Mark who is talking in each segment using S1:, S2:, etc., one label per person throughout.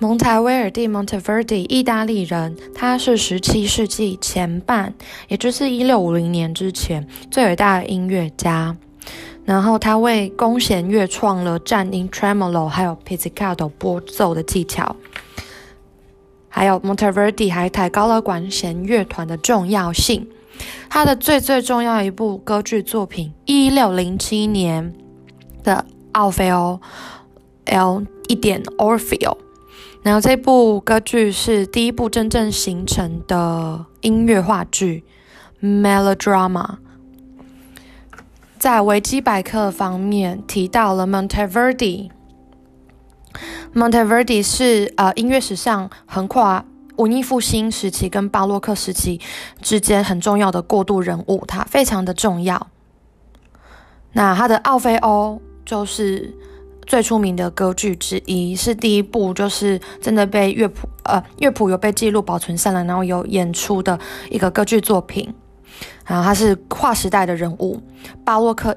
S1: 蒙台威尔蒂 （Monteverdi），意大利人，他是十七世纪前半，也就是一六五零年之前最伟大的音乐家。然后他为弓弦乐创了颤音 （tremolo） 还有 pizzicato 拨奏的技巧。还有 Monteverdi 还抬高了管弦乐团的重要性。他的最最重要一部歌剧作品，一六零七年的奥菲欧 （L 一点 Orfeo）。然后这部歌剧是第一部真正形成的音乐话剧，melodrama。在维基百科方面提到了 Monteverdi。Monteverdi 是呃音乐史上横跨文艺复兴时期跟巴洛克时期之间很重要的过渡人物，他非常的重要。那他的奥菲欧就是。最出名的歌剧之一，是第一部就是真的被乐谱呃乐谱有被记录保存下来，然后有演出的一个歌剧作品。然后他是跨时代的人物，巴洛克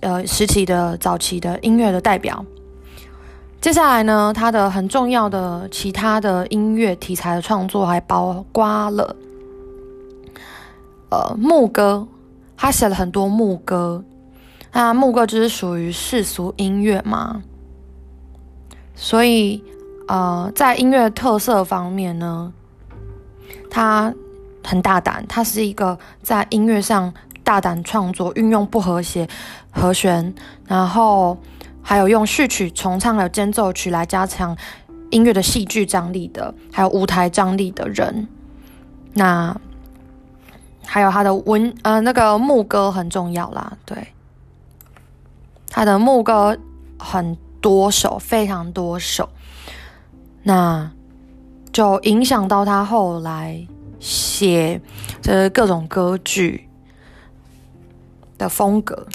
S1: 呃时期的早期的音乐的代表。接下来呢，他的很重要的其他的音乐题材的创作还包括了呃牧歌，他写了很多牧歌。那牧歌就是属于世俗音乐嘛，所以呃，在音乐特色方面呢，它很大胆，它是一个在音乐上大胆创作，运用不和谐和弦，然后还有用序曲、重唱的间奏曲来加强音乐的戏剧张力的，还有舞台张力的人。那还有他的文呃那个牧歌很重要啦，对。他的牧歌很多首，非常多首，那就影响到他后来写这各种歌剧的风格。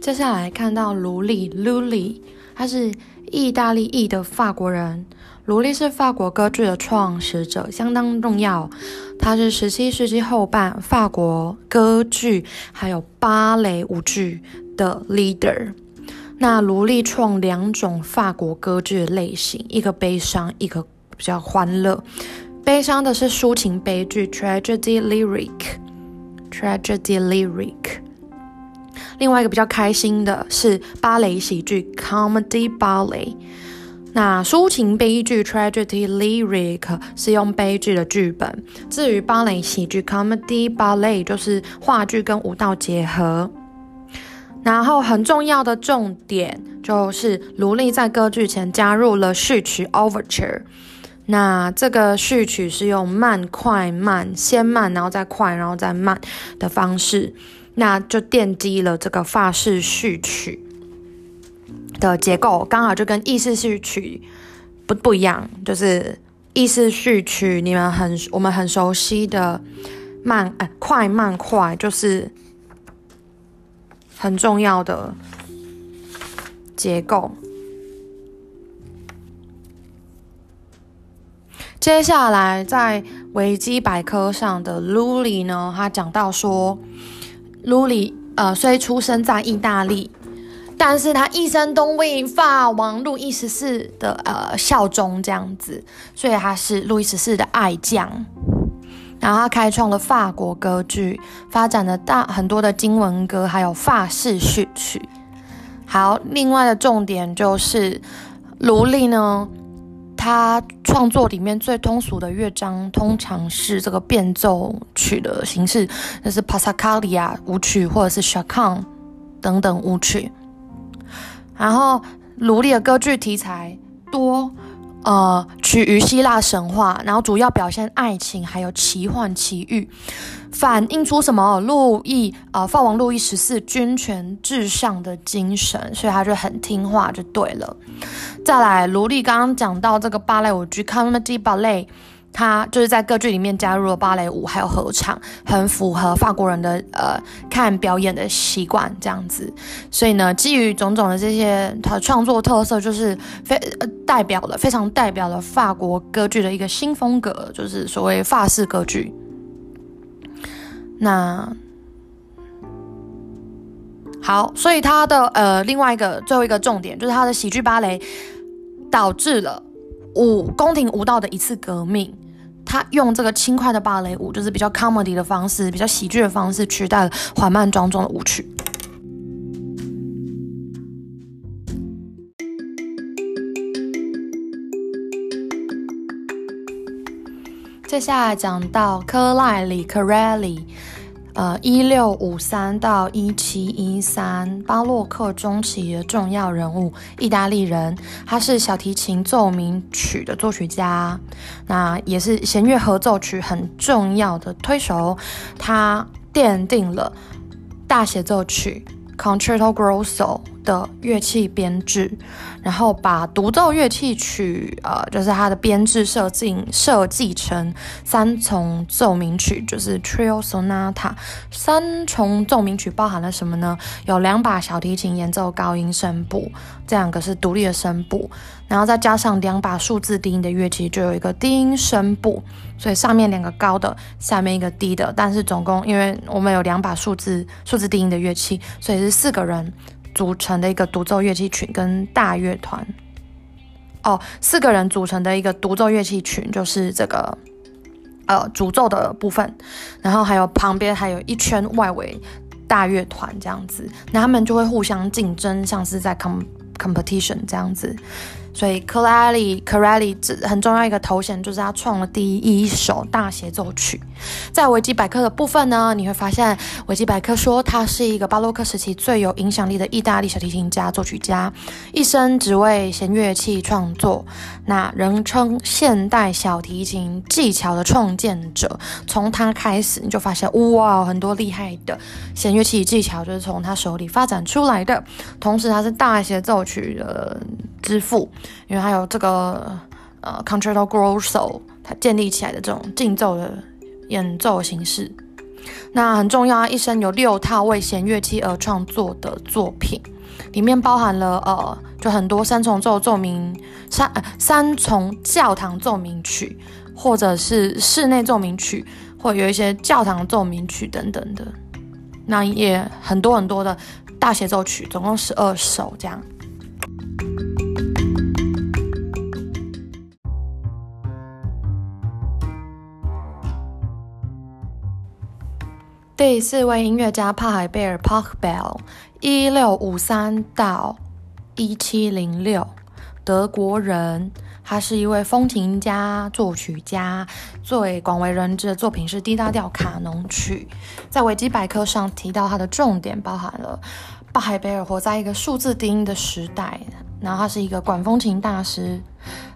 S1: 接下来看到卢里 （Luli），他是。意大利裔的法国人，卢利是法国歌剧的创始者，相当重要。他是十七世纪后半法国歌剧还有芭蕾舞剧的 leader。那卢利创两种法国歌剧的类型，一个悲伤，一个比较欢乐。悲伤的是抒情悲剧 （tragedy lyric），tragedy lyric。另外一个比较开心的是芭蕾喜剧 （comedy ballet）。那抒情悲剧 （tragedy lyric） 是用悲剧的剧本。至于芭蕾喜剧 （comedy ballet） 就是话剧跟舞蹈结合。然后很重要的重点就是卢利在歌剧前加入了序曲 （overture）。那这个序曲是用慢快慢，先慢然后再快，然后再慢的方式。那就奠基了这个法式序曲的结构，刚好就跟意式序曲不不一样，就是意式序曲你们很我们很熟悉的慢哎快慢快，就是很重要的结构。接下来在维基百科上的 Lully 呢，他讲到说。卢里呃，虽出生在意大利，但是他一生都为法王路易十四的呃效忠，这样子，所以他是路易十四的爱将。然后他开创了法国歌剧，发展了大很多的经文歌，还有法式序曲。好，另外的重点就是卢利呢。他创作里面最通俗的乐章，通常是这个变奏曲的形式，那是帕萨卡利亚舞曲或者是 Chacan 等等舞曲。然后，卢利的歌剧题材多。呃，取于希腊神话，然后主要表现爱情，还有奇幻奇遇，反映出什么？路易，呃，法王路易十四君权至上的精神，所以他就很听话，就对了。再来，卢利刚刚讲到这个芭蕾舞剧 （comedy ballet），他就是在歌剧里面加入了芭蕾舞，还有合唱，很符合法国人的呃看表演的习惯这样子。所以呢，基于种种的这些他创作特色，就是非呃代表了非常代表了法国歌剧的一个新风格，就是所谓法式歌剧。那好，所以他的呃另外一个最后一个重点就是他的喜剧芭蕾导致了舞宫廷舞蹈的一次革命。他用这个轻快的芭蕾舞，就是比较 comedy 的方式，比较喜剧的方式，取代了缓慢庄重的舞曲。接下来讲到科赖里 （Corelli）。呃，一六五三到一七一三，巴洛克中期的重要人物，意大利人，他是小提琴奏鸣曲的作曲家，那也是弦乐合奏曲很重要的推手，他奠定了大协奏曲 （Concerto Grosso）。的乐器编制，然后把独奏乐器曲，呃，就是它的编制设计设计成三重奏鸣曲，就是 Trio Sonata。三重奏鸣曲包含了什么呢？有两把小提琴演奏高音声部，这两个是独立的声部，然后再加上两把数字低音的乐器，就有一个低音声部。所以上面两个高的，下面一个低的，但是总共因为我们有两把数字数字低音的乐器，所以是四个人。组成的一个独奏乐器群跟大乐团，哦，四个人组成的一个独奏乐器群就是这个，呃，主奏的部分，然后还有旁边还有一圈外围大乐团这样子，那他们就会互相竞争，像是在 com competition 这样子。所以 c o r a l l i c o r a l l i 这很重要一个头衔，就是他创了第一首大协奏曲。在维基百科的部分呢，你会发现维基百科说他是一个巴洛克时期最有影响力的意大利小提琴家、作曲家，一生只为弦乐器创作。那人称现代小提琴技巧的创建者。从他开始，你就发现哇，很多厉害的弦乐器技巧就是从他手里发展出来的。同时，他是大协奏曲的之父。因为还有这个呃，concerto grosso，它建立起来的这种竞奏的演奏形式，那很重要啊。一生有六套为弦乐器而创作的作品，里面包含了呃，就很多三重奏奏鸣三三重教堂奏鸣曲，或者是室内奏鸣曲，或有一些教堂奏鸣曲等等的。那也很多很多的大协奏曲，总共十二首这样。第四位音乐家帕海贝尔 （Pachelbel），一六五三到一七零六，德国人。他是一位风琴家、作曲家，最广为人知的作品是 D 大调卡农曲。在维基百科上提到他的重点包含了巴海贝尔活在一个数字低音的时代。然后他是一个管风琴大师，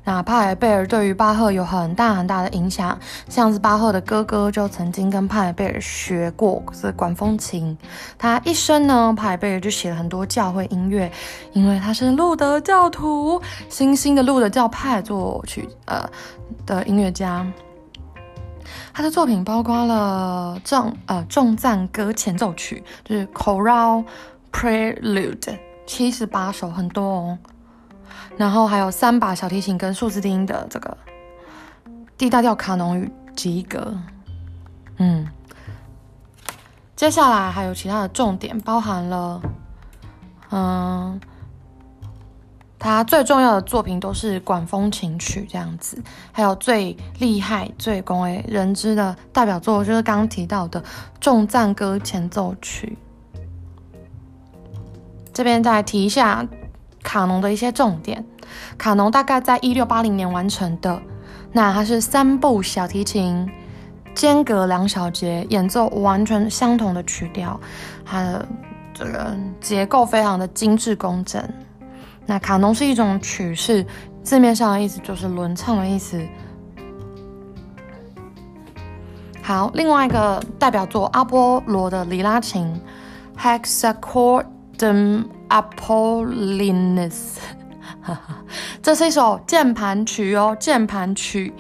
S1: 那帕尔贝尔对于巴赫有很大很大的影响，像是巴赫的哥哥就曾经跟帕尔贝尔学过这管风琴。他一生呢，帕尔贝尔就写了很多教会音乐，因为他是路德教徒，新兴的路德教派作曲呃的音乐家。他的作品包括了重呃重赞歌前奏曲，就是 Choral Prelude，七十八首，很多哦。然后还有三把小提琴跟数字低音的这个 D 大调卡农与吉格，嗯，接下来还有其他的重点，包含了，嗯，他最重要的作品都是管风琴曲这样子，还有最厉害、最广为人知的代表作就是刚刚提到的重赞歌前奏曲。这边再提一下。卡农的一些重点，卡农大概在一六八零年完成的，那它是三部小提琴间隔两小节演奏完全相同的曲调，它的这个结构非常的精致工整。那卡农是一种曲式，字面上的意思就是轮唱的意思。好，另外一个代表作阿波罗的里拉琴 h e x a c o r d u m。Apollinus，这是一首键盘曲哦，键盘曲。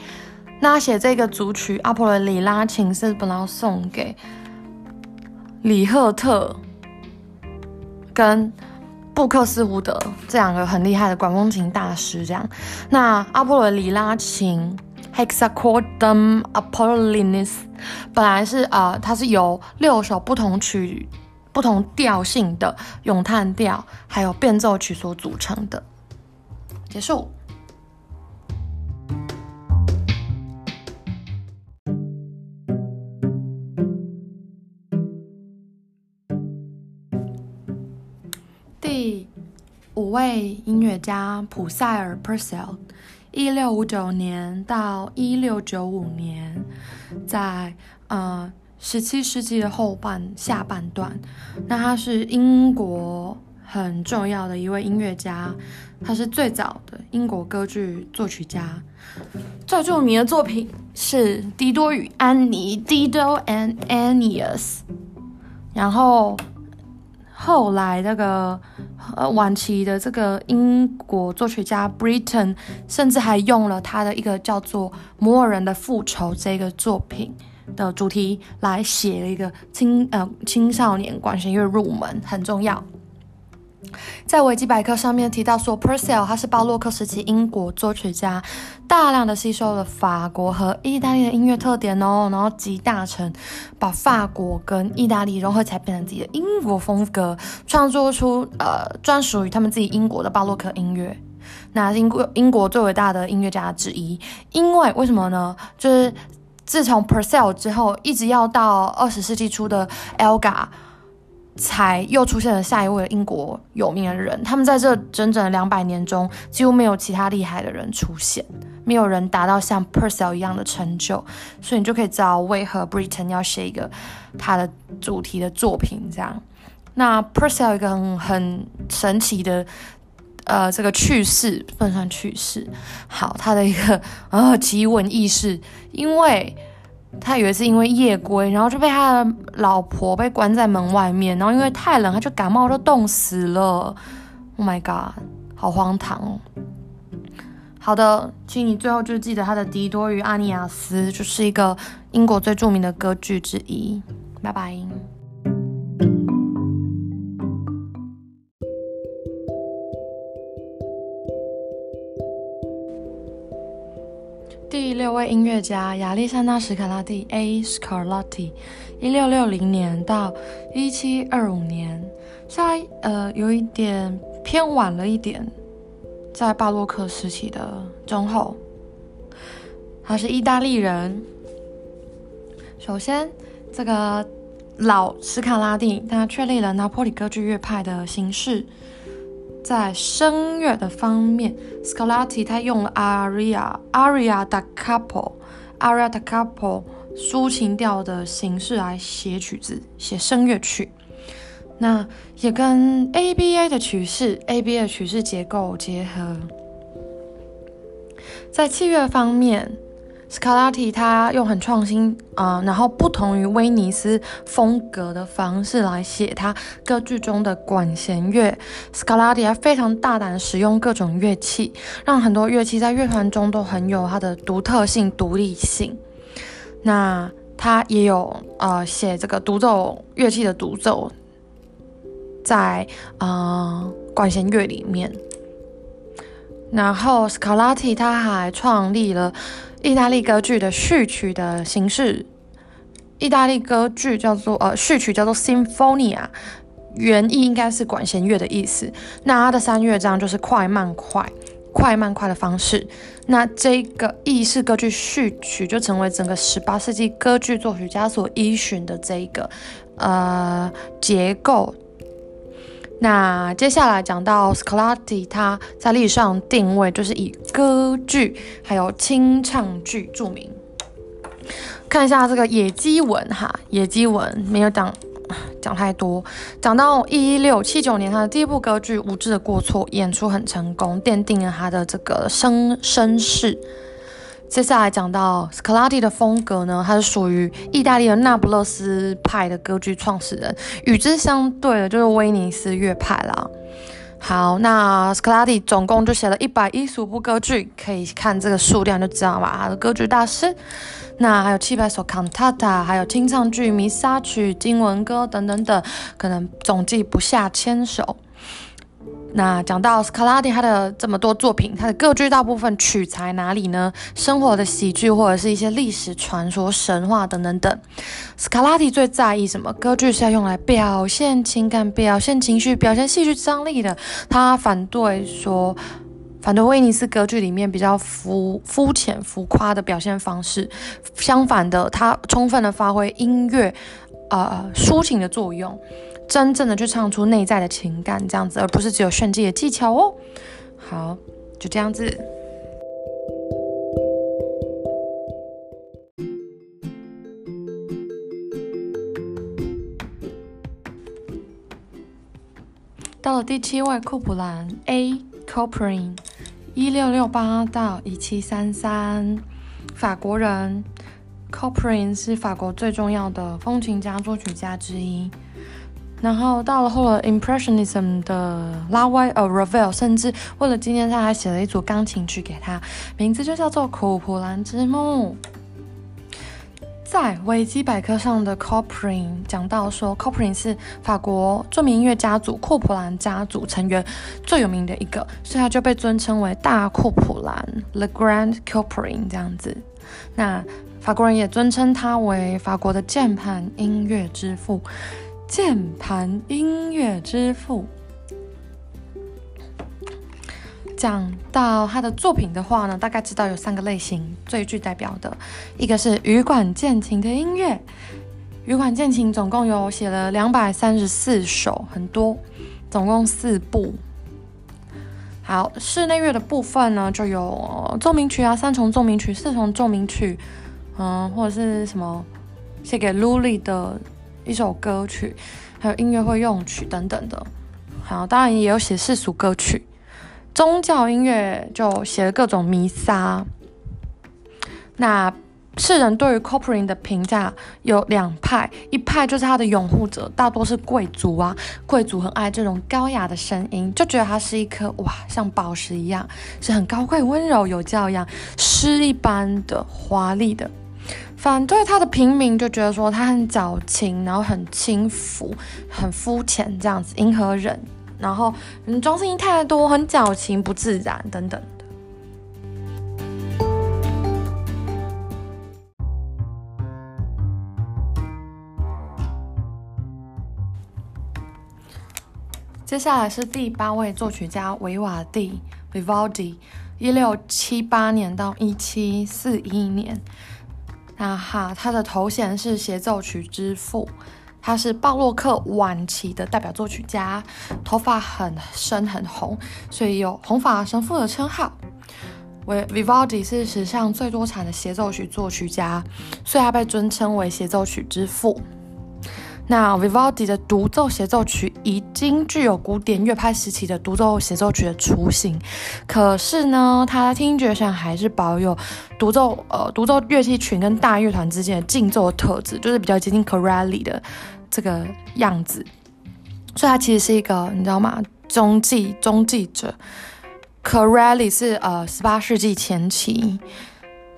S1: 那写这个组曲《阿波罗里拉琴》是本来要送给李赫特跟布克斯胡德这两个很厉害的管风琴大师。这样，那阿波罗里拉琴 （Hexachordum Apollinis） 本来是呃，它是由六首不同曲、不同调性的咏叹调还有变奏曲所组成的。结束。第五位音乐家普塞尔 （Purcell），一六五九年到一六九五年，在呃十七世纪的后半下半段，那他是英国很重要的一位音乐家，他是最早的英国歌剧作曲家，最著名的作品是《迪多与安妮》（Dido and Aeneas），然后。后来那个呃晚期的这个英国作曲家 Britain，甚至还用了他的一个叫做《摩尔人的复仇》这个作品。的主题来写了一个青呃青少年管弦乐入门，很重要。在维基百科上面提到说，Purcell 他是巴洛克时期英国作曲家，大量的吸收了法国和意大利的音乐特点哦，然后集大成，把法国跟意大利融合起来，变成自己的英国风格，创作出呃专属于他们自己英国的巴洛克音乐。那英国英国最伟大的音乐家之一，因为为什么呢？就是自从 Purcell 之后，一直要到二十世纪初的 Elga，。才又出现了下一位英国有名的人，他们在这整整两百年中，几乎没有其他厉害的人出现，没有人达到像 Purcell 一样的成就，所以你就可以知道为何 Britain 要写一个他的主题的作品。这样，那 Purcell 一个很很神奇的，呃，这个去世不能算去世，好，他的一个呃奇闻异事，因为。他有一次因为夜归，然后就被他的老婆被关在门外面，然后因为太冷，他就感冒就冻死了。Oh my god，好荒唐哦！好的，请你最后就记得他的《狄多与阿尼亚斯》就是一个英国最著名的歌剧之一。拜拜。第六位音乐家亚历山大·史卡拉蒂 （A. Scarlatti），一六六零年到一七二五年，在呃有一点偏晚了一点，在巴洛克时期的中后。他是意大利人。首先，这个老史卡拉蒂他确立了拿破里歌剧乐派的形式。在声乐的方面，Scarlatti 他用了 aria aria da capo aria da capo 抒情调的形式来写曲子，写声乐曲。那也跟 ABA 的曲式 ABA 的曲式结构结合。在器乐方面。Scarlatti 他用很创新啊，然后不同于威尼斯风格的方式来写他歌剧中的管弦乐。Scarlatti 还非常大胆使用各种乐器，让很多乐器在乐团中都很有它的独特性、独立性。那他也有呃写这个独奏乐器的独奏，在啊管弦乐里面。然后 Scarlatti 他还创立了。意大利歌剧的序曲的形式，意大利歌剧叫做呃序曲叫做 Symphonia，原意应该是管弦乐的意思。那它的三乐章就是快慢快快慢快的方式。那这个意式歌剧序曲就成为整个十八世纪歌剧作曲家所依循的这一个呃结构。那接下来讲到 Scarlatti，他在历史上定位就是以歌剧还有清唱剧著名。看一下这个野鸡文哈，野鸡文没有讲讲太多。讲到一六七九年，他的第一部歌剧《无知的过错》演出很成功，奠定了他的这个声声势。接下来讲到 Scarlatti 的风格呢，他是属于意大利的那不勒斯派的歌剧创始人，与之相对的就是威尼斯乐派啦。好，那斯卡拉蒂总共就写了一百一十五部歌剧，可以看这个数量就知道吧，他的歌剧大师。那还有七百首 cantata，还有清唱剧、弥撒曲、经文歌等等等，可能总计不下千首。那讲到斯卡拉蒂他的这么多作品，他的歌剧大部分取材哪里呢？生活的喜剧或者是一些历史传说、神话等等等。斯卡拉蒂最在意什么？歌剧是要用来表现情感、表现情绪、表现戏剧张力的。他反对说，反对威尼斯歌剧里面比较浮肤浅、浮夸的表现方式。相反的，他充分的发挥音乐，呃，抒情的作用。真正的去唱出内在的情感，这样子，而不是只有炫技的技巧哦。好，就这样子。到了第七位，库普兰 A. c o p r i n 一六六八到一七三三，法国人 c o p r i n 是法国最重要的风琴家、作曲家之一。然后到了后来，Impressionism 的拉威尔 Ravel，甚至为了纪念他，还写了一组钢琴曲给他，名字就叫做《库普兰之墓》。在维基百科上的 c o p r i n 讲到说 c o p r i n 是法国著名音乐家族库普兰家族成员最有名的一个，所以他就被尊称为大库普兰 The Grand c o p r i n 这样子。那法国人也尊称他为法国的键盘音乐之父。键盘音乐之父，讲到他的作品的话呢，大概知道有三个类型最具代表的，一个是羽管键琴的音乐，羽管键琴总共有写了两百三十四首，很多，总共四部。好，室内乐的部分呢，就有奏鸣曲啊，三重奏鸣曲、四重奏鸣曲，嗯，或者是什么写给 Lully 的。一首歌曲，还有音乐会用曲等等的，好，当然也有写世俗歌曲。宗教音乐就写了各种弥撒。那世人对于 c o p r i n 的评价有两派，一派就是他的拥护者，大多是贵族啊，贵族很爱这种高雅的声音，就觉得他是一颗哇，像宝石一样，是很高贵、温柔、有教养、诗一般的华丽的。反对他的平民就觉得说他很矫情，然后很轻浮，很肤浅这样子，迎合人，然后嗯装饰音太多，很矫情不自然等等。接下来是第八位作曲家维瓦蒂 （Vivaldi），一六七八年到一七四一年。那哈，他的头衔是协奏曲之父，他是巴洛克晚期的代表作曲家，头发很深很红，所以有红发神父的称号。维 Vivaldi 是史上最多产的协奏曲作曲家，所以他被尊称为协奏曲之父。那 Vivaldi 的独奏协奏曲已经具有古典乐派时期的独奏协奏曲的雏形，可是呢，他的听觉上还是保有独奏呃独奏乐器群跟大乐团之间的竞奏特质，就是比较接近 Corelli 的这个样子。所以，他其实是一个你知道吗？中继中继者。Corelli 是呃十八世纪前期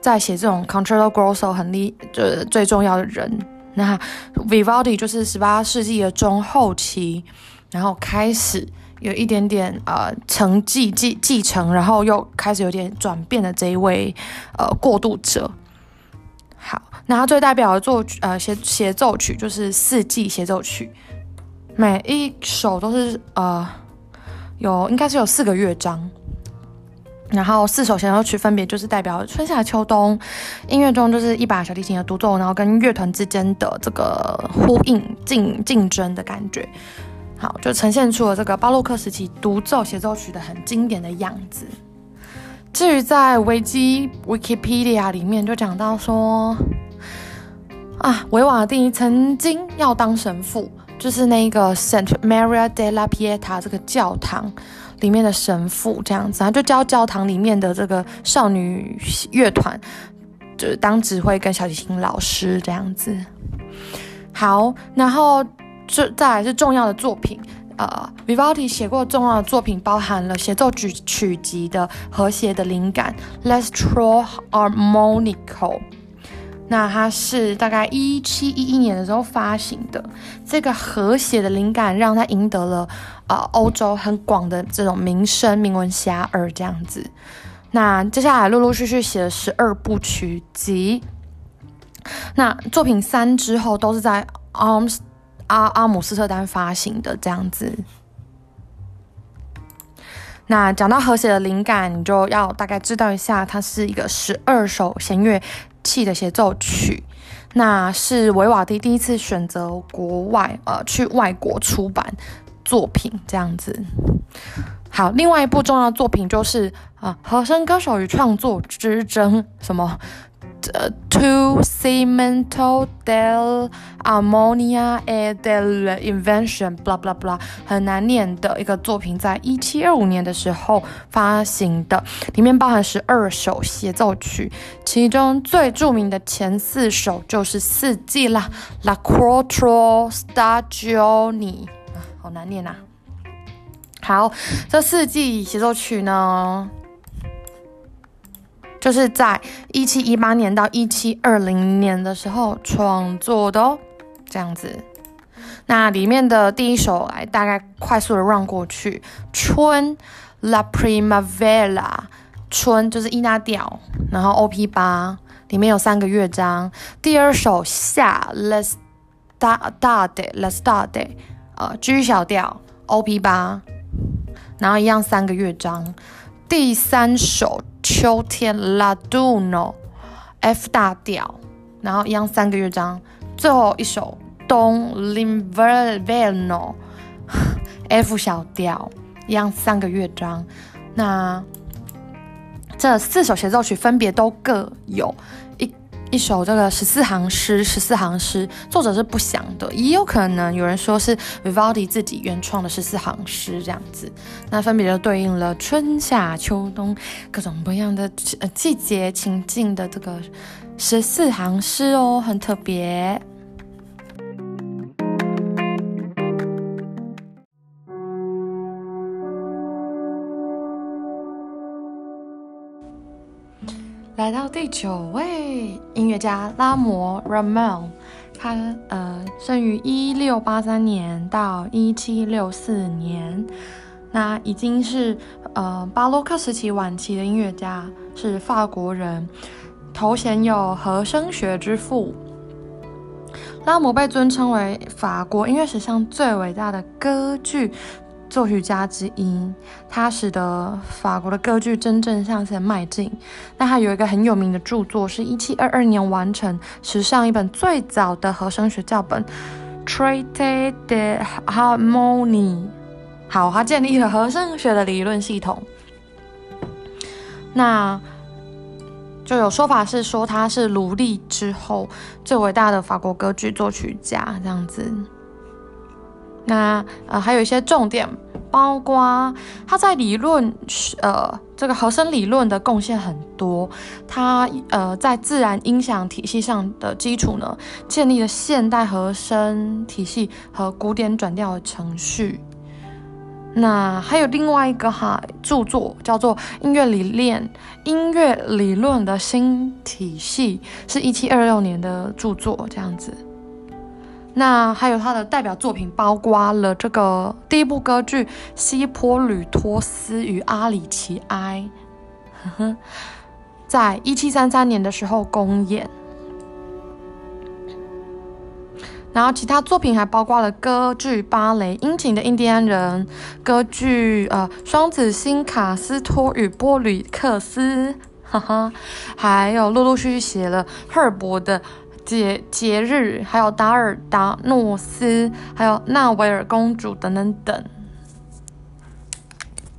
S1: 在写这种 Concerto Grosso 很厉就是最重要的人。那 Vivaldi 就是十八世纪的中后期，然后开始有一点点呃承继继继承，然后又开始有点转变的这一位呃过渡者。好，那他最代表的作呃协协奏曲就是四季协奏曲，每一首都是呃有应该是有四个乐章。然后四首协奏曲分别就是代表春夏秋冬，音乐中就是一把小提琴的独奏，然后跟乐团之间的这个呼应竞竞争的感觉，好就呈现出了这个巴洛克时期独奏协奏曲的很经典的样子。至于在维基 Wikipedia 里面就讲到说，啊，维瓦蒂曾经要当神父，就是那个 Saint Maria della Pieta 这个教堂。里面的神父这样子，他就教教堂里面的这个少女乐团，就是当指挥跟小提琴老师这样子。好，然后这再来是重要的作品，呃，Vivaldi 写过重要的作品包含了协奏曲曲集的和谐的灵感，L'Estro Armonico。那它是大概一七一一年的时候发行的。这个和谐的灵感让他赢得了呃欧洲很广的这种名声，名闻遐迩这样子。那接下来陆陆续续写了十二部曲集。那作品三之后都是在阿姆阿阿姆斯特丹发行的这样子。那讲到和谐的灵感，你就要大概知道一下，它是一个十二首弦乐器的协奏曲。那是维瓦蒂第一次选择国外呃去外国出版作品这样子。好，另外一部重要作品就是啊和声歌手与创作之争什么？The Two cemental del armonia e del invention，blah blah blah，很难念的一个作品，在一七二五年的时候发行的，里面包含十二首协奏曲，其中最著名的前四首就是四季啦，La quattro stagioni，好难念呐。好，这四季协奏曲呢？就是在一七一八年到一七二零年的时候创作的哦，这样子。那里面的第一首来大概快速的 run 过去，春，La Primavera，春就是一大调，然后 O P 八，里面有三个乐章。第二首夏，Let's start，Let's start，呃，G 小调，O P 八，然后一样三个乐章。第三首。秋天，La Duno，F 大调，然后一样三个乐章。最后一首冬，L'inverno，F 小调，一样三个乐章。那这四首协奏曲分别都各有一。首这个十四行诗，十四行诗，作者是不详的，也有可能有人说是 Vivaldi 自己原创的十四行诗这样子。那分别就对应了春夏秋冬各种不一样的呃季节情境的这个十四行诗哦，很特别。来到第九位音乐家拉摩 Ramel，他呃生于一六八三年到一七六四年，那已经是呃巴洛克时期晚期的音乐家，是法国人，头衔有和声学之父。拉摩被尊称为法国音乐史上最伟大的歌剧。作曲家之一，他使得法国的歌剧真正向前迈进。那他有一个很有名的著作，是一七二二年完成史上一本最早的和声学教本《Traité de Harmonie》。好，他建立了和声学的理论系统。那就有说法是说他是卢利之后最伟大的法国歌剧作曲家，这样子。那呃还有一些重点，包括他在理论呃这个和声理论的贡献很多。他呃在自然音响体系上的基础呢，建立了现代和声体系和古典转调的程序。那还有另外一个哈著作叫做《音乐理念音乐理论的新体系》，是一七二六年的著作，这样子。那还有他的代表作品，包括了这个第一部歌剧《西坡吕托斯与阿里奇埃》，在一七三三年的时候公演。然后其他作品还包括了歌剧、芭蕾《殷勤的印第安人》，歌剧呃《双子星卡斯托与波吕克斯》，哈哈，还有陆陆续续写了赫尔伯的。节节日，还有达尔达诺斯，还有纳维尔公主等等等。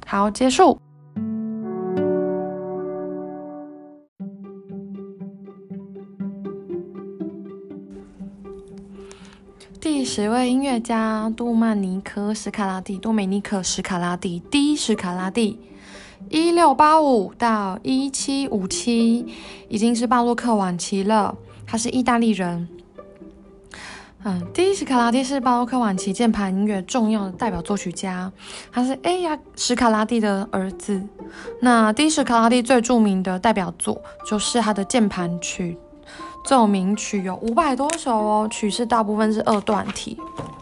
S1: 好，结束。第十位音乐家杜曼尼科·史卡拉蒂，多美尼克·史卡拉蒂，D· 史卡拉蒂，一六八五到一七五七，已经是巴洛克晚期了。他是意大利人。嗯，第一史卡拉蒂是巴洛克晚期键盘音乐重要的代表作曲家，他是哎呀史卡拉蒂的儿子。那第一史卡拉蒂最著名的代表作就是他的键盘曲奏鸣曲，有五百多首哦，曲式大部分是二段体，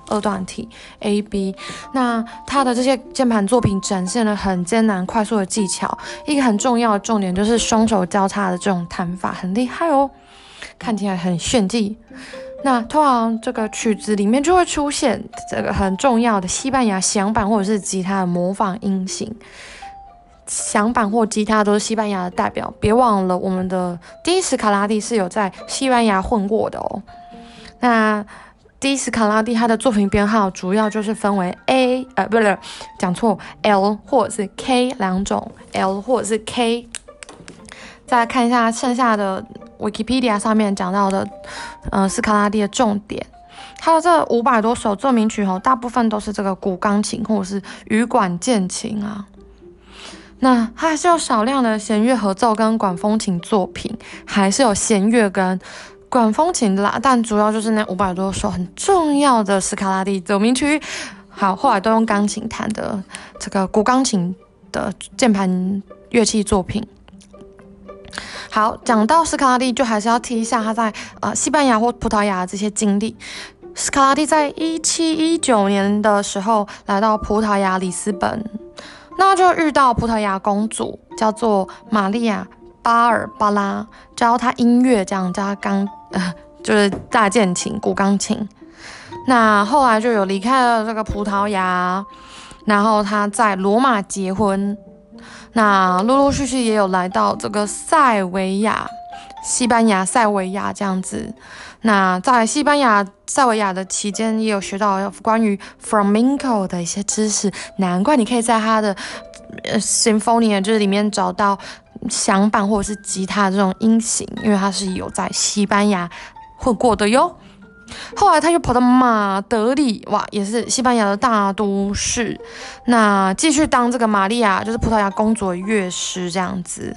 S1: 二段体 A B。那他的这些键盘作品展现了很艰难快速的技巧，一个很重要的重点就是双手交叉的这种弹法很厉害哦，看起来很炫技。那通常这个曲子里面就会出现这个很重要的西班牙响板或者是吉他的模仿音型，响板或吉他都是西班牙的代表。别忘了，我们的第一斯卡拉蒂是有在西班牙混过的哦。那第一斯卡拉蒂他的作品编号主要就是分为 A 呃不是讲错 L 或者是 K 两种 L 或者是 K。再来看一下剩下的。Wikipedia 上面讲到的，呃，斯卡拉蒂的重点，他的这五百多首奏鸣曲哦，大部分都是这个古钢琴或者是羽管键琴啊。那它还是有少量的弦乐合奏跟管风琴作品，还是有弦乐跟管风琴啦。但主要就是那五百多首很重要的斯卡拉蒂奏鸣曲，好，后来都用钢琴弹的这个古钢琴的键盘乐器作品。好，讲到斯卡拉蒂，就还是要提一下他在呃西班牙或葡萄牙这些经历。斯卡拉蒂在一七一九年的时候来到葡萄牙里斯本，那就遇到葡萄牙公主，叫做玛利亚巴尔巴拉，教他音乐，这样教他钢，呃，就是大键琴、古钢琴。那后来就有离开了这个葡萄牙，然后他在罗马结婚。那陆陆续续也有来到这个塞维亚，西班牙塞维亚这样子。那在西班牙塞维亚的期间，也有学到关于 flamenco 的一些知识。难怪你可以在他的 symphony 就是里面找到响板或者是吉他这种音型，因为他是有在西班牙混过的哟。后来他又跑到马德里，哇，也是西班牙的大都市，那继续当这个玛利亚，就是葡萄牙公主的乐师这样子。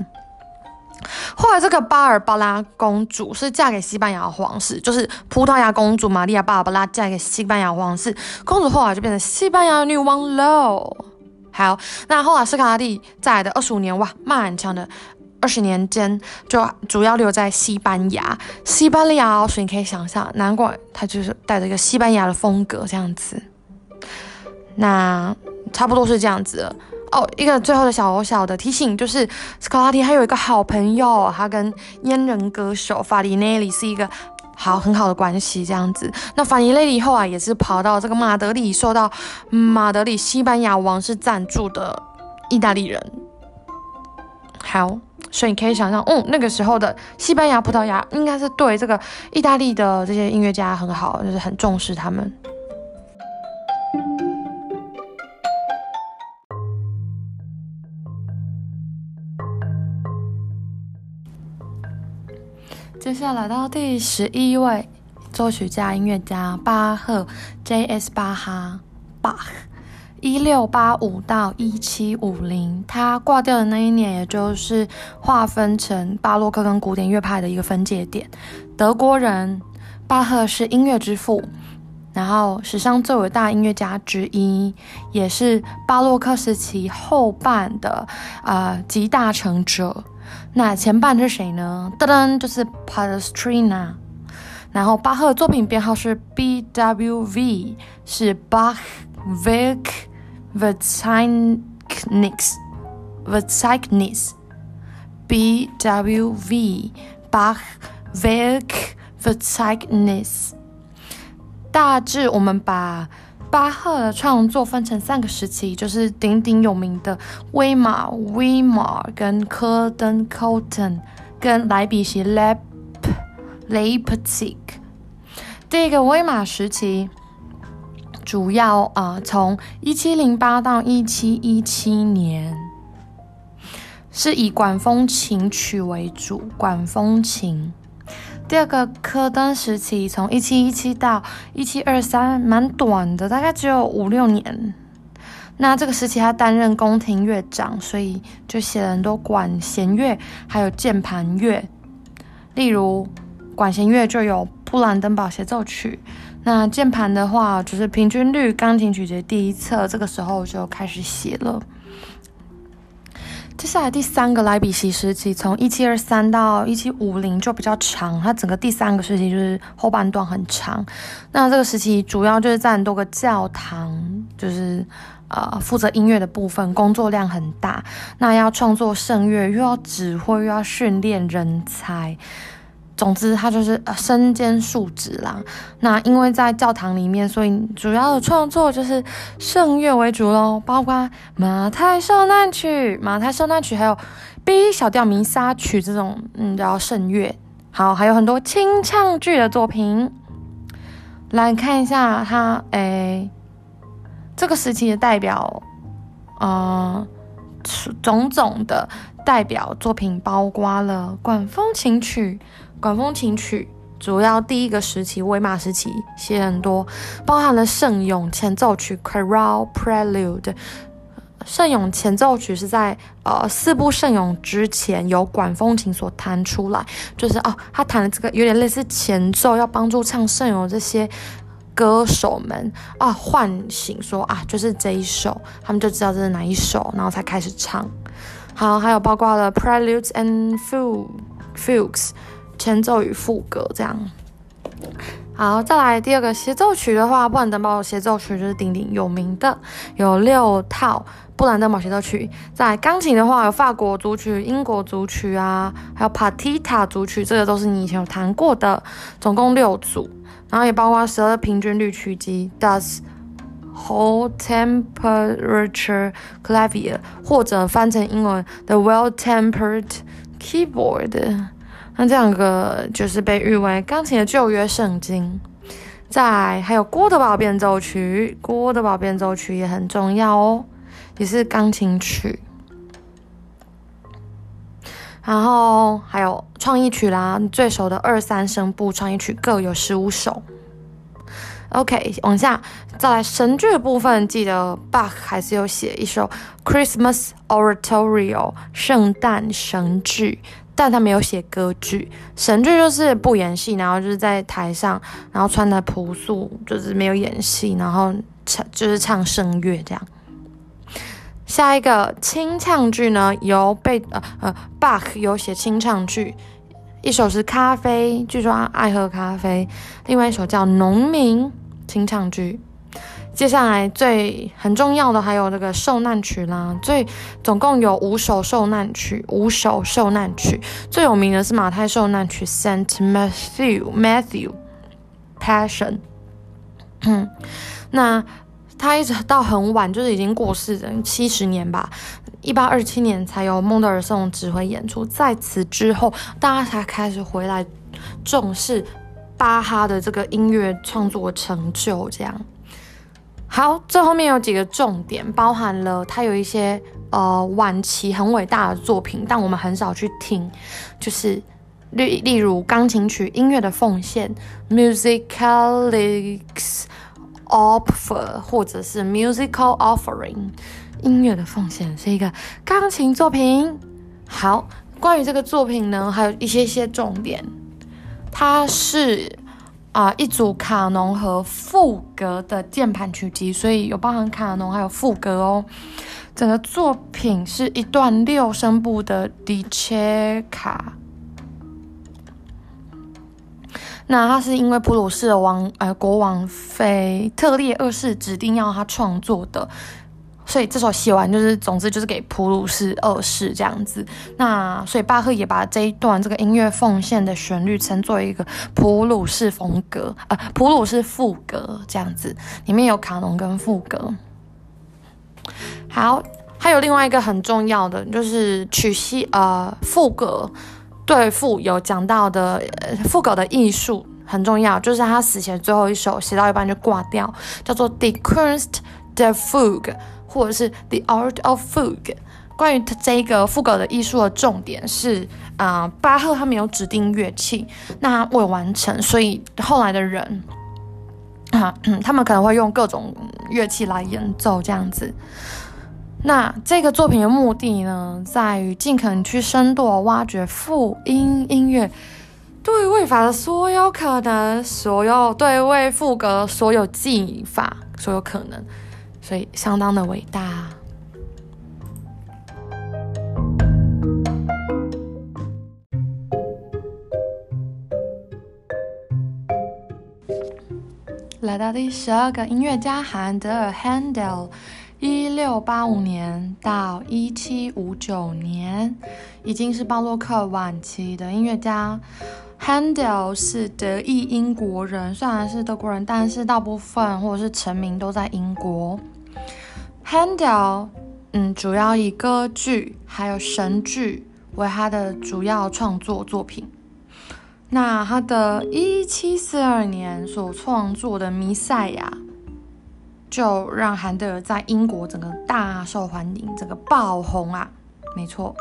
S1: 后来这个巴尔巴拉公主是嫁给西班牙皇室，就是葡萄牙公主玛利亚巴尔巴拉嫁给西班牙皇室，公主后来就变成西班牙女王喽。好，那后来斯卡拉蒂在的二十五年，哇，漫长的。二十年间，就主要留在西班牙，西班牙，所以你可以想象，难怪他就是带着一个西班牙的风格这样子。那差不多是这样子哦。一个最后的小小的提醒就是，斯卡拉蒂还有一个好朋友，他跟阉人歌手法里内里是一个好很好的关系这样子。那法里内里后来也是跑到这个马德里，受到马德里西班牙王室赞助的意大利人。好。所以你可以想象，嗯，那个时候的西班牙、葡萄牙应该是对这个意大利的这些音乐家很好，就是很重视他们。接下来到第十一位作曲家、音乐家巴赫 （J.S. 巴哈巴赫）。一六八五到一七五零，他挂掉的那一年，也就是划分成巴洛克跟古典乐派的一个分界点。德国人巴赫是音乐之父，然后史上最伟大音乐家之一，也是巴洛克时期后半的呃集大成者。那前半是谁呢？噔噔，就是 Palestrina。然后巴赫作品编号是 B W V，是 Bach。Vic。V e z e i g n i s v e z e i g n i s B W V Bach Werk v e z e i g n i s 大致我们把巴赫的创作分成三个时期，就是鼎鼎有名的威马 （Weimar） 跟科登 （Cotton） 跟莱比锡 （Leip Leipzig）。第一个威马时期。主要啊，从一七零八到一七一七年，是以管风琴曲为主。管风琴。第二个科登时期，从一七一七到一七二三，蛮短的，大概只有五六年。那这个时期他担任宫廷乐长，所以就写了很多管弦乐，还有键盘乐。例如管弦乐就有《布兰登堡协奏曲》。那键盘的话，就是平均律钢琴曲节第一册，这个时候就开始写了。接下来第三个莱比锡时期，从一七二三到一七五零就比较长，它整个第三个时期就是后半段很长。那这个时期主要就是在很多个教堂，就是呃负责音乐的部分，工作量很大。那要创作圣乐，又要指挥，又要训练人才。总之，他就是身兼数职啦。那因为在教堂里面，所以主要的创作就是圣乐为主喽，包括马太受难曲、马太受难曲，还有 B 小调弥撒曲这种，嗯，叫圣乐。好，还有很多清唱剧的作品。来看一下他，诶，这个时期的代表，呃，种种的代表作品，包括了管风琴曲。管风琴曲主要第一个时期，威马时期写很多，包含了圣咏前奏曲 （Choral Prelude）。圣咏前奏曲是在呃四部圣咏之前由管风琴所弹出来，就是哦，他弹的这个有点类似前奏，要帮助唱圣咏这些歌手们啊唤醒，说啊就是这一首，他们就知道这是哪一首，然后才开始唱。好，还有包括了 Preludes and Fugues。前奏与副歌这样，好，再来第二个协奏曲的话，布兰登堡协奏曲就是鼎鼎有名的，有六套布兰登堡协奏曲。在钢琴的话，有法国组曲、英国组曲啊，还有 Partita 组曲，这个都是你以前有弹过的，总共六组。然后也包括十二平均律曲集，Does whole temperature clavier，或者翻成英文 The well-tempered keyboard。那这两个就是被誉为钢琴的旧约圣经。再还有郭德堡变奏曲，郭德堡变奏曲也很重要哦，也是钢琴曲。然后还有创意曲啦，最熟的二三声部创意曲各有十五首。OK，往下再来神剧的部分，记得 Bach 还是有写一首 Christmas Oratorio 圣诞神剧。但他没有写歌剧，神剧就是不演戏，然后就是在台上，然后穿的朴素，就是没有演戏，然后唱就是唱声乐这样。下一个清唱剧呢，由贝呃呃 Bach 有写清唱剧，一首是咖啡，据说爱喝咖啡，另外一首叫农民清唱剧。接下来最很重要的还有那个受难曲啦，最总共有五首受难曲，五首受难曲，最有名的是马太受难曲 Saint Matthew Matthew Passion。嗯，那他一直到很晚，就是已经过世的七十年吧，一八二七年才由孟德尔颂指挥演出，在此之后，大家才开始回来重视巴哈的这个音乐创作成就，这样。好，这后面有几个重点，包含了他有一些呃晚期很伟大的作品，但我们很少去听，就是例例如钢琴曲音乐的奉献 （musicalix offer） 或者是 musical offering，音乐的奉献是一个钢琴作品。好，关于这个作品呢，还有一些些重点，它是。啊，一组卡农和副格的键盘曲集，所以有包含卡农还有副格哦。整个作品是一段六声部的迪切卡。那他是因为普鲁士的王呃国王腓特烈二世指定要他创作的。所以这首写完就是，总之就是给普鲁士二世这样子。那所以巴赫也把这一段这个音乐奉献的旋律称作一个普鲁士风格，呃，普鲁士副歌这样子，里面有卡农跟副歌。好，还有另外一个很重要的就是曲系，呃，副歌对副有讲到的副歌的艺术很重要，就是他死前最后一首写到一半就挂掉，叫做 d e c u 或者是 The Art of Fugue，关于它这个副歌的艺术的重点是，啊，巴赫他没有指定乐器，那未完成，所以后来的人，啊，他们可能会用各种乐器来演奏这样子。那这个作品的目的呢，在于尽可能去深度挖掘复音音乐。对位法的所有可能，所有对位副歌，所有技法，所有可能，所以相当的伟大。来到第十二个音乐家，韩德尔 （Handel），一六八五年到一七五九年，已经是巴洛克晚期的音乐家。Handel 是德裔英国人，虽然是德国人，但是大部分或者是成名都在英国。Handel，嗯，主要以歌剧还有神剧为他的主要创作作品。那他的一七四二年所创作的《弥赛亚》，就让韩德尔在英国整个大受欢迎，整个爆红啊！没错，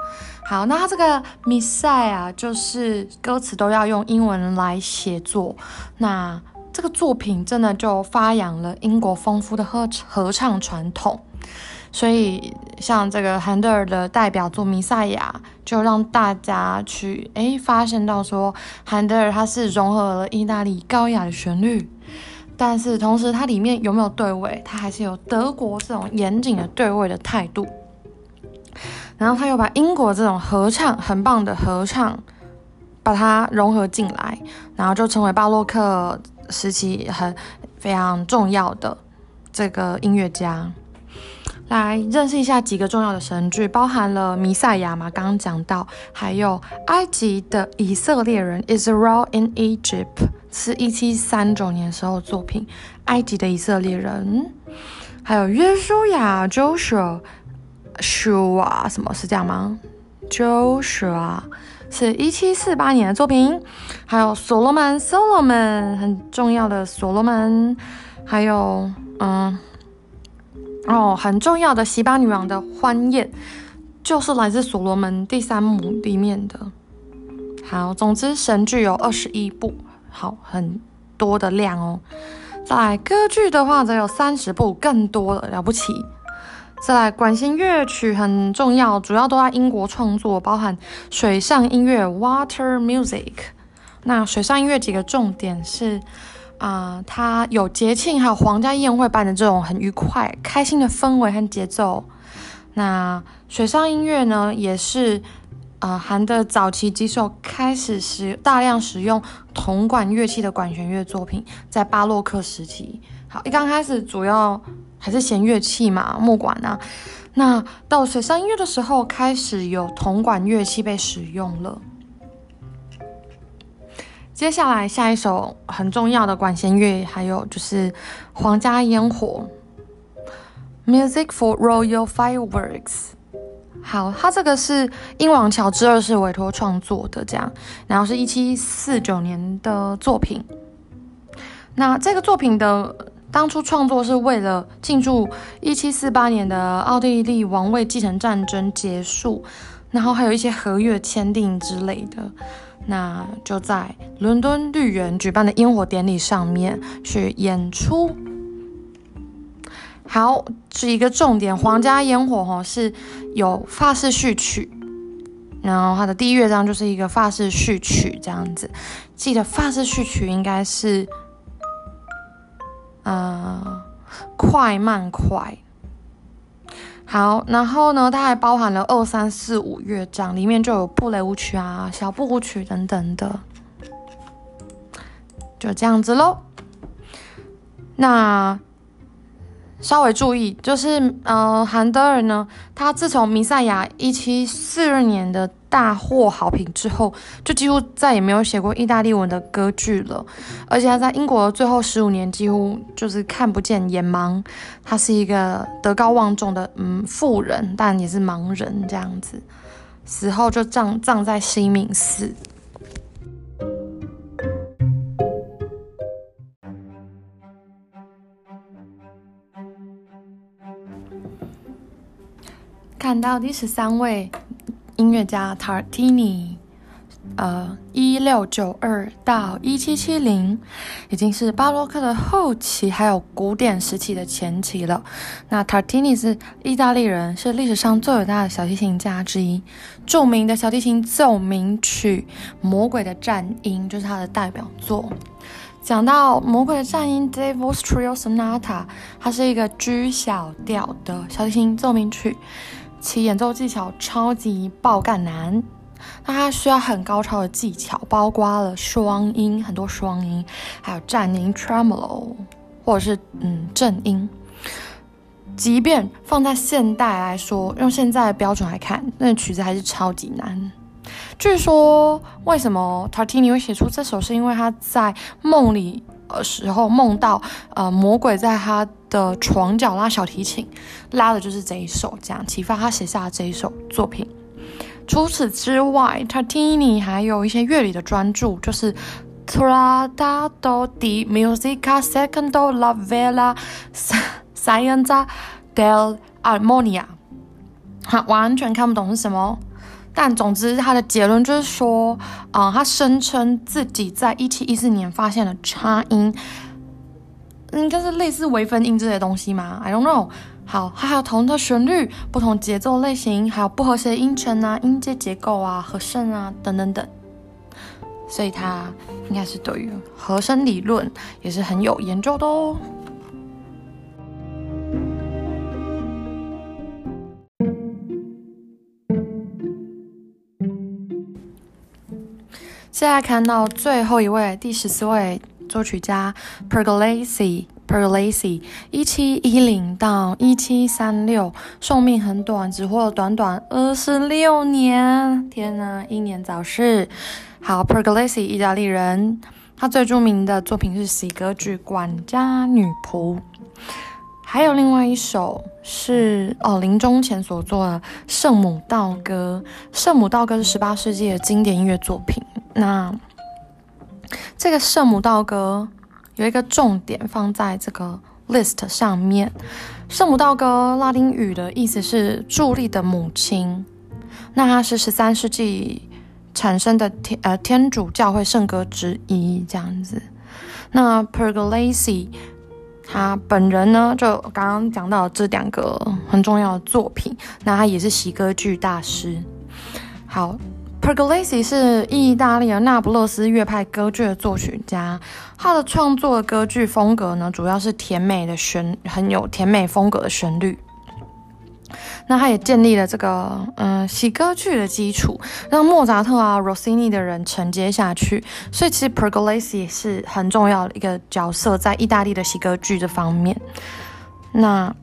S1: 好，那他这个《弥赛亚》就是歌词都要用英文来写作，那这个作品真的就发扬了英国丰富的合合唱传统。所以，像这个韩德尔的代表作《弥赛亚》，就让大家去诶发现到说，韩德尔他是融合了意大利高雅的旋律，但是同时它里面有没有对位，它还是有德国这种严谨的对位的态度。然后他又把英国这种合唱很棒的合唱，把它融合进来，然后就成为巴洛克时期很非常重要的这个音乐家。来认识一下几个重要的神剧，包含了《弥赛亚》嘛，刚刚讲到，还有埃及的以色列人 （Israel in Egypt） 是一七三九年时候作品，埃及的以色列人，还有约书亚 （Joshua） 什么是这样吗？Joshua 是一七四八年的作品，还有所罗门 （Solomon） 很重要的所罗门，还有嗯。哦，很重要的西巴女王的欢宴，就是来自所罗门第三幕里面的。好，总之神剧有二十一部，好，很多的量哦。在歌剧的话，则有三十部，更多了，了不起。再来管弦乐曲很重要，主要都在英国创作，包含水上音乐 （Water Music）。那水上音乐几个重点是。啊，它有节庆，还有皇家宴会般的这种很愉快、开心的氛围和节奏。那水上音乐呢，也是啊，含的早期几首开始使大量使用铜管乐器的管弦乐作品，在巴洛克时期。好，一刚开始主要还是弦乐器嘛，木管啊。那到水上音乐的时候，开始有铜管乐器被使用了。接下来下一首很重要的管弦乐，还有就是皇家烟火，Music for Royal Fireworks。好，它这个是英王乔治二世委托创作的，这样，然后是一七四九年的作品。那这个作品的当初创作是为了庆祝一七四八年的奥地利王位继承战争结束，然后还有一些合约签订之类的。那就在伦敦绿园举办的烟火典礼上面去演出。好，是一个重点，皇家烟火哈是有法式序曲，然后它的第一乐章就是一个法式序曲这样子。记得法式序曲应该是，呃，快慢快。好，然后呢，它还包含了二三四五乐章，里面就有布雷舞曲啊、小步舞曲等等的，就这样子喽。那。稍微注意，就是呃，韩德尔呢，他自从《弥赛亚》一七四二年的大获好评之后，就几乎再也没有写过意大利文的歌剧了。而且他在英国最后十五年几乎就是看不见、眼盲。他是一个德高望重的嗯富人，但也是盲人这样子，死后就葬葬在西敏寺。看到第十三位音乐家 Tartini，，呃，一六九二到一七七零，已经是巴洛克的后期，还有古典时期的前期了。那 Tartini 是意大利人，是历史上最伟大的小提琴家之一。著名的小提琴奏鸣曲《魔鬼的战音》就是他的代表作。讲到《魔鬼的战音》（Devil's Trio Sonata），它是一个 G 小调的小提琴奏鸣曲，其演奏技巧超级爆干难。那它需要很高超的技巧，包括了双音，很多双音，还有颤音 （tremolo） 或者是嗯正音。即便放在现代来说，用现在的标准来看，那曲子还是超级难。据说，为什么 Tartini 会写出这首，是因为他在梦里的时候梦到，呃，魔鬼在他的床角拉小提琴，拉的就是这一首，这样启发他写下这一首作品。除此之外，Tartini 还有一些乐理的专著，就是《Trattato di musica secondo la vela scienza dell'armonia》。哈，完全看不懂是什么，但总之他的结论就是说，啊，他声称自己在一七一四年发现了差音，应该是类似微分音这些东西吗？I don't know。好，它还有同的旋律、不同节奏类型，还有不和谐音程啊、音阶结构啊、和声啊等等等，所以它应该是对于和声理论也是很有研究的哦。现在看到最后一位，第十四位作曲家 Pergolesi。Pergolesi，一七一零到一七三六，寿命很短，只活了短短二十六年。天呐，英年早逝。好，Pergolesi，意大利人，他最著名的作品是喜歌剧《管家女仆》，还有另外一首是哦临终前所作的《圣母道歌》。《圣母道歌》是十八世纪的经典音乐作品。那这个《圣母道歌》。有一个重点放在这个 list 上面，《圣母道歌》拉丁语的意思是助力的母亲，那它是十三世纪产生的天呃天主教会圣歌之一，这样子。那 Pergolesi 他本人呢，就刚刚讲到这两个很重要的作品，那他也是喜歌剧大师。好。Pergolesi 是意大利的那不勒斯乐派歌剧的作曲家，他的创作的歌剧风格呢，主要是甜美的旋，很有甜美风格的旋律。那他也建立了这个嗯喜歌剧的基础，让莫扎特啊、Rossini 的人承接下去。所以其实 Pergolesi 是很重要的一个角色，在意大利的喜歌剧这方面。那。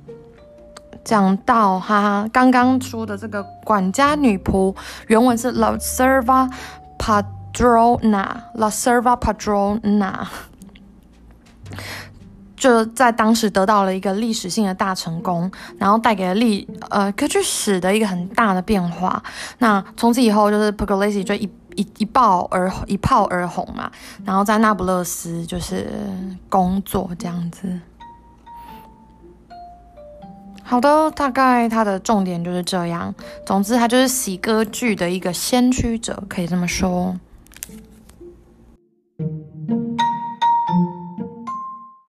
S1: 讲到哈刚刚说的这个管家女仆，原文是 La serva padrona，La serva padrona，就在当时得到了一个历史性的大成功，然后带给了历呃歌剧史的一个很大的变化。那从此以后，就是 Pergolesi 就一一一爆而一炮而红嘛，然后在那不勒斯就是工作这样子。好的大概它的重点就是这样。总之它就是喜歌剧的一个先驱者可以这么说。